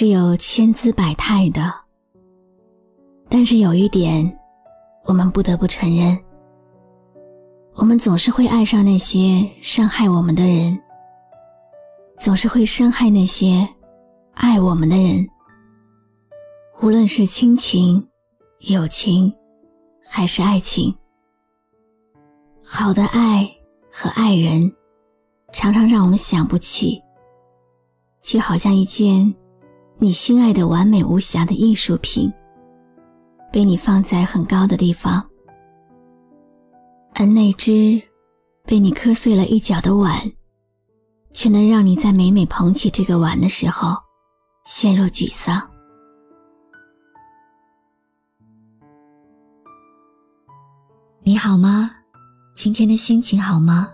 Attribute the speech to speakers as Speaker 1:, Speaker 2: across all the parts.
Speaker 1: 是有千姿百态的，但是有一点，我们不得不承认：我们总是会爱上那些伤害我们的人，总是会伤害那些爱我们的人。无论是亲情、友情，还是爱情，好的爱和爱人，常常让我们想不起。就好像一件你心爱的完美无瑕的艺术品，被你放在很高的地方，而那只被你磕碎了一角的碗，却能让你在每每捧起这个碗的时候，陷入沮丧。你好吗？今天的心情好吗？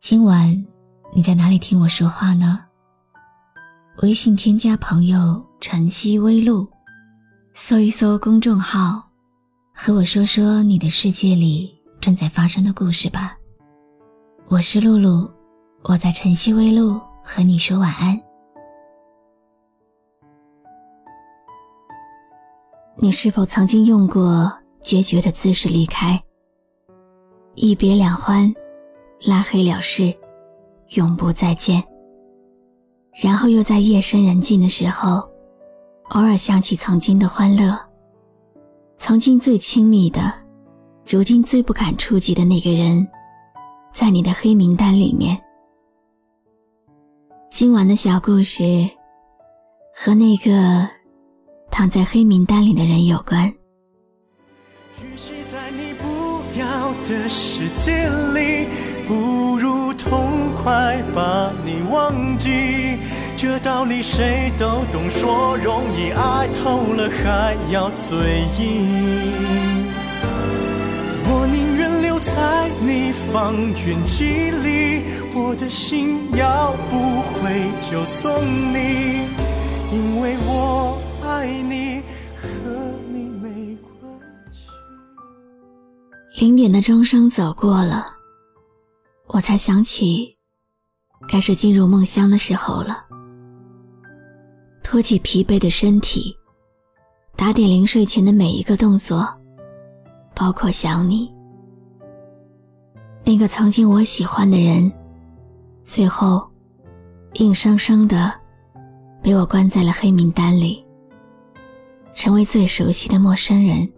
Speaker 1: 今晚你在哪里听我说话呢？微信添加朋友“晨曦微露”，搜一搜公众号，和我说说你的世界里正在发生的故事吧。我是露露，我在晨曦微露和你说晚安。你是否曾经用过决绝的姿势离开？一别两欢，拉黑了事，永不再见。然后又在夜深人静的时候，偶尔想起曾经的欢乐，曾经最亲密的，如今最不敢触及的那个人，在你的黑名单里面。今晚的小故事，和那个躺在黑名单里的人有关。
Speaker 2: 与其在你不要的世界里，不如痛快把你忘记。这道理谁都懂，说容易，爱透了还要嘴硬。我宁愿留在你方圆几里，我的心要不回就送你，因为我爱你，和你没关系。
Speaker 1: 零点的钟声走过了，我才想起，该是进入梦乡的时候了。托起疲惫的身体，打点临睡前的每一个动作，包括想你。那个曾经我喜欢的人，最后硬生生的被我关在了黑名单里，成为最熟悉的陌生人。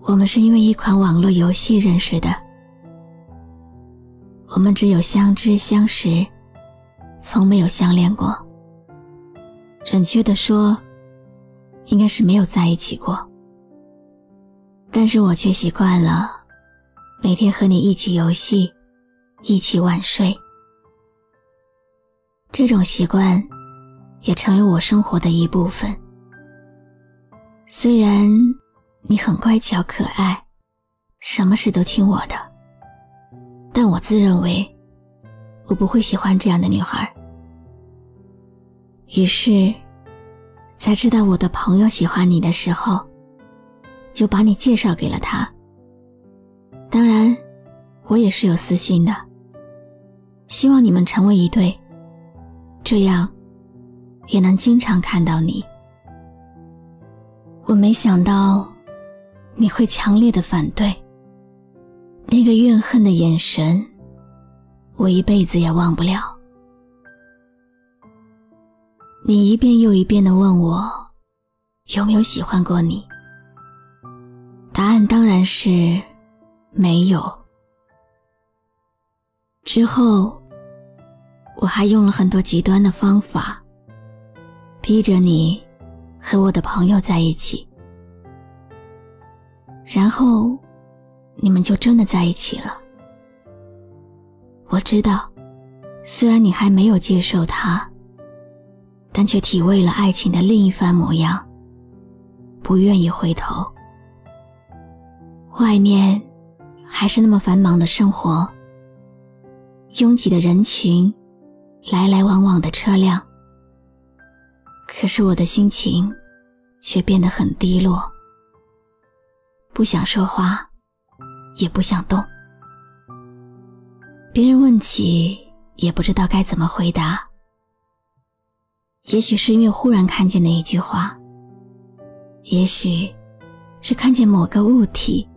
Speaker 1: 我们是因为一款网络游戏认识的，我们只有相知相识。从没有相恋过，准确的说，应该是没有在一起过。但是我却习惯了每天和你一起游戏，一起晚睡。这种习惯也成为我生活的一部分。虽然你很乖巧可爱，什么事都听我的，但我自认为我不会喜欢这样的女孩。于是，在知道我的朋友喜欢你的时候，就把你介绍给了他。当然，我也是有私心的，希望你们成为一对，这样也能经常看到你。我没想到你会强烈的反对，那个怨恨的眼神，我一辈子也忘不了。你一遍又一遍的问我，有没有喜欢过你？答案当然是没有。之后，我还用了很多极端的方法，逼着你和我的朋友在一起，然后你们就真的在一起了。我知道，虽然你还没有接受他，但却体味了爱情的另一番模样，不愿意回头。外面还是那么繁忙的生活，拥挤的人群，来来往往的车辆。可是我的心情却变得很低落，不想说话，也不想动。别人问起，也不知道该怎么回答。也许是因为忽然看见那一句话，也许是看见某个物体，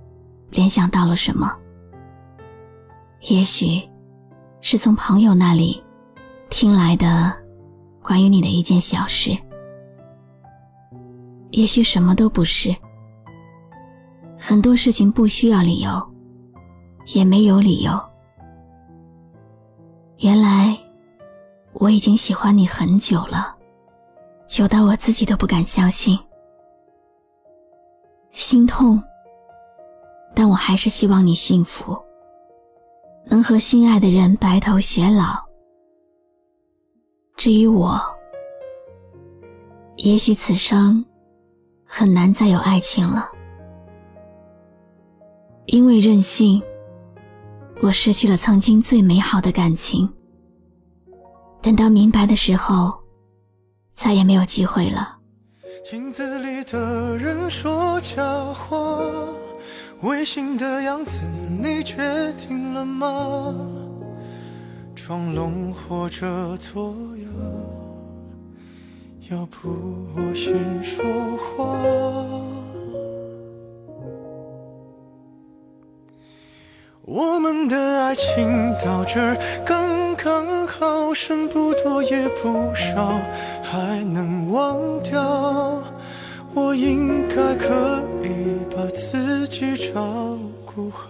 Speaker 1: 联想到了什么，也许是从朋友那里听来的关于你的一件小事，也许什么都不是。很多事情不需要理由，也没有理由。原来我已经喜欢你很久了。久到我自己都不敢相信，心痛。但我还是希望你幸福，能和心爱的人白头偕老。至于我，也许此生很难再有爱情了，因为任性，我失去了曾经最美好的感情。等到明白的时候。再也没有机会了。
Speaker 2: 镜子里的人说假话，违心的样子，你决定了吗？装聋或者作哑，要不我先说话。我们的爱情到这儿刚刚好，剩不多也不少，还能忘掉。我应该可以把自己照顾好。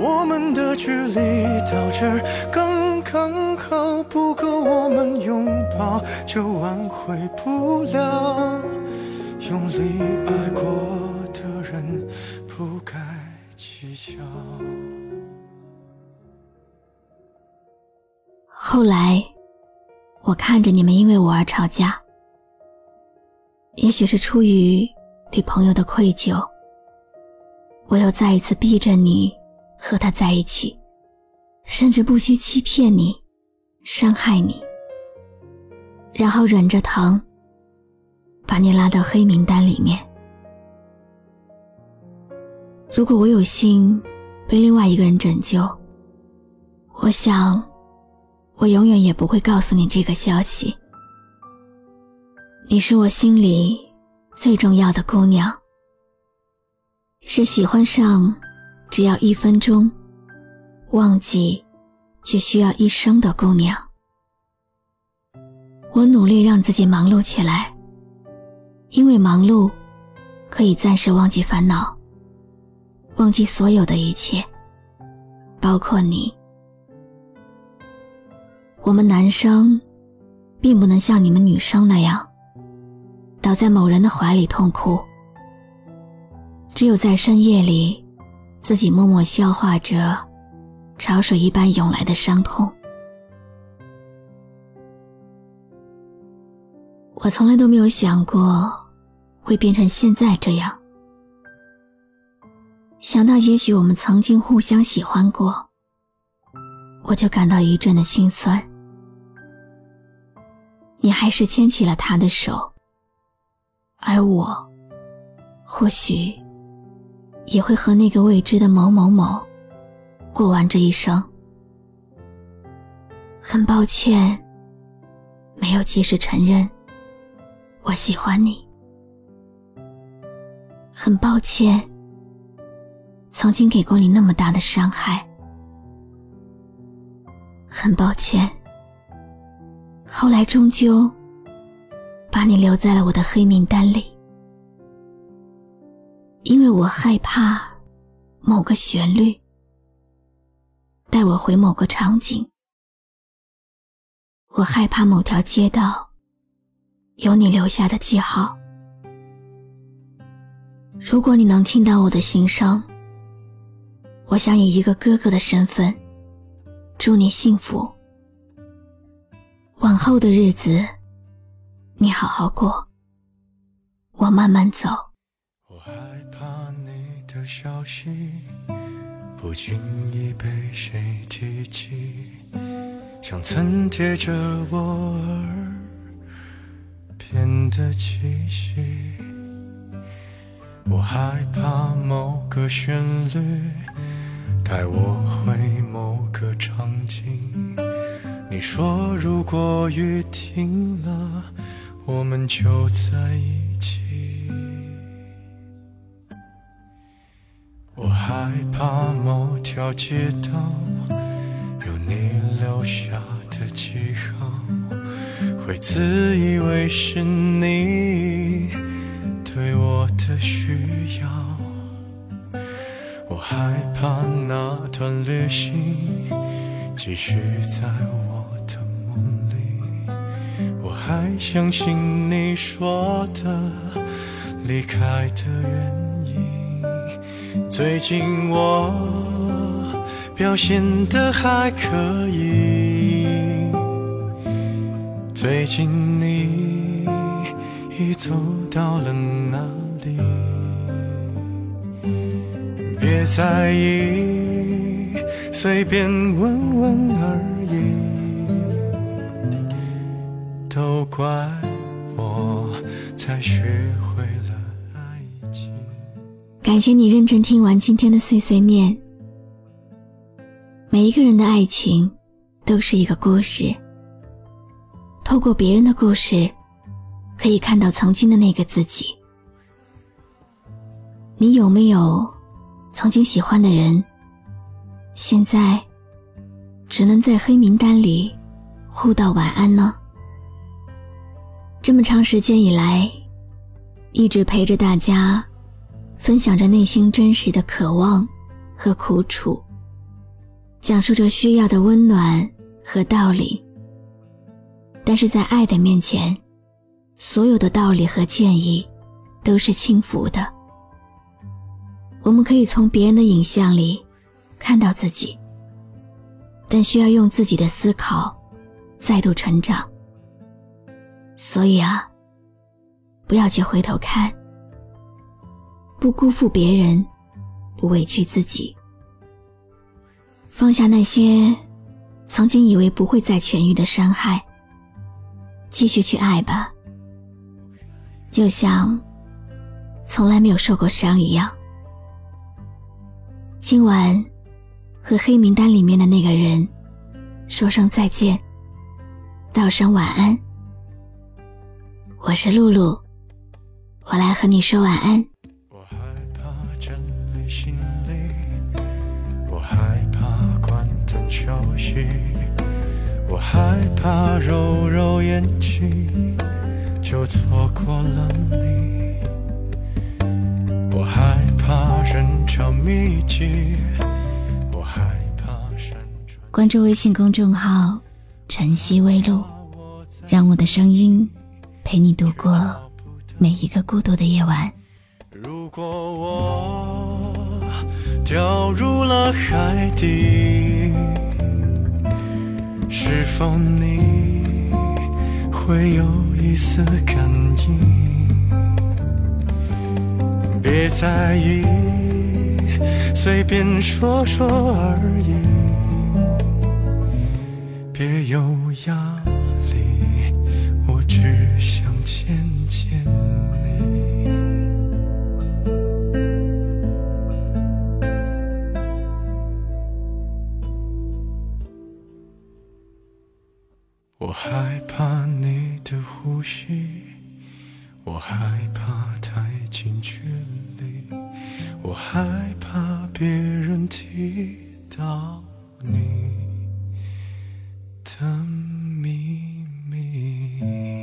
Speaker 2: 我们的距离到这刚刚好，不够我们拥抱，就挽回不了。
Speaker 1: 看着你们因为我而吵架，也许是出于对朋友的愧疚，我又再一次逼着你和他在一起，甚至不惜欺骗你、伤害你，然后忍着疼把你拉到黑名单里面。如果我有幸被另外一个人拯救，我想，我永远也不会告诉你这个消息。你是我心里最重要的姑娘，是喜欢上只要一分钟，忘记却需要一生的姑娘。我努力让自己忙碌起来，因为忙碌可以暂时忘记烦恼。忘记所有的一切，包括你。我们男生，并不能像你们女生那样，倒在某人的怀里痛哭。只有在深夜里，自己默默消化着潮水一般涌来的伤痛。我从来都没有想过，会变成现在这样。想到也许我们曾经互相喜欢过，我就感到一阵的心酸。你还是牵起了他的手，而我，或许也会和那个未知的某某某过完这一生。很抱歉，没有及时承认我喜欢你。很抱歉。曾经给过你那么大的伤害，很抱歉。后来终究把你留在了我的黑名单里，因为我害怕某个旋律带我回某个场景，我害怕某条街道有你留下的记号。如果你能听到我的心声。我想以一个哥哥的身份，祝你幸福。往后的日子，你好好过，我慢慢走。
Speaker 2: 我害怕你的消息不经意被谁提起，像曾贴着我耳边的气息。我害怕某个旋律带我回某个场景。你说如果雨停了，我们就在一起。我害怕某条街道有你留下的记号，会自以为是你对我的需要。我害怕那段旅行继续在我的梦里，我还相信你说的离开的原因。最近我表现的还可以，最近你已走到了哪里？别在意，随便问问而已。都怪我才学会了爱情。
Speaker 1: 感谢你认真听完今天的碎碎念。每一个人的爱情都是一个故事，透过别人的故事，可以看到曾经的那个自己。你有没有曾经喜欢的人，现在只能在黑名单里互道晚安呢？这么长时间以来，一直陪着大家，分享着内心真实的渴望和苦楚，讲述着需要的温暖和道理。但是在爱的面前，所有的道理和建议都是轻浮的。我们可以从别人的影像里看到自己，但需要用自己的思考再度成长。所以啊，不要去回头看，不辜负别人，不委屈自己，放下那些曾经以为不会再痊愈的伤害，继续去爱吧，就像从来没有受过伤一样。今晚，和黑名单里面的那个人说声再见，道声晚安。我是露露，我来和你说晚安。
Speaker 2: 我害怕整理行李，我害怕关灯休息，我害怕揉揉眼睛就错过了你，我害怕人潮密集，
Speaker 1: 关注微信公众号“晨曦微露”，让我的声音陪你度过每一个孤独的夜晚。
Speaker 2: 如果我掉入了海底，是否你会有一丝感应？别在意，随便说说而已，别有压力，我只想见见你。我害怕你的呼吸，我害怕太近距离，我害怕别人提到你的秘密。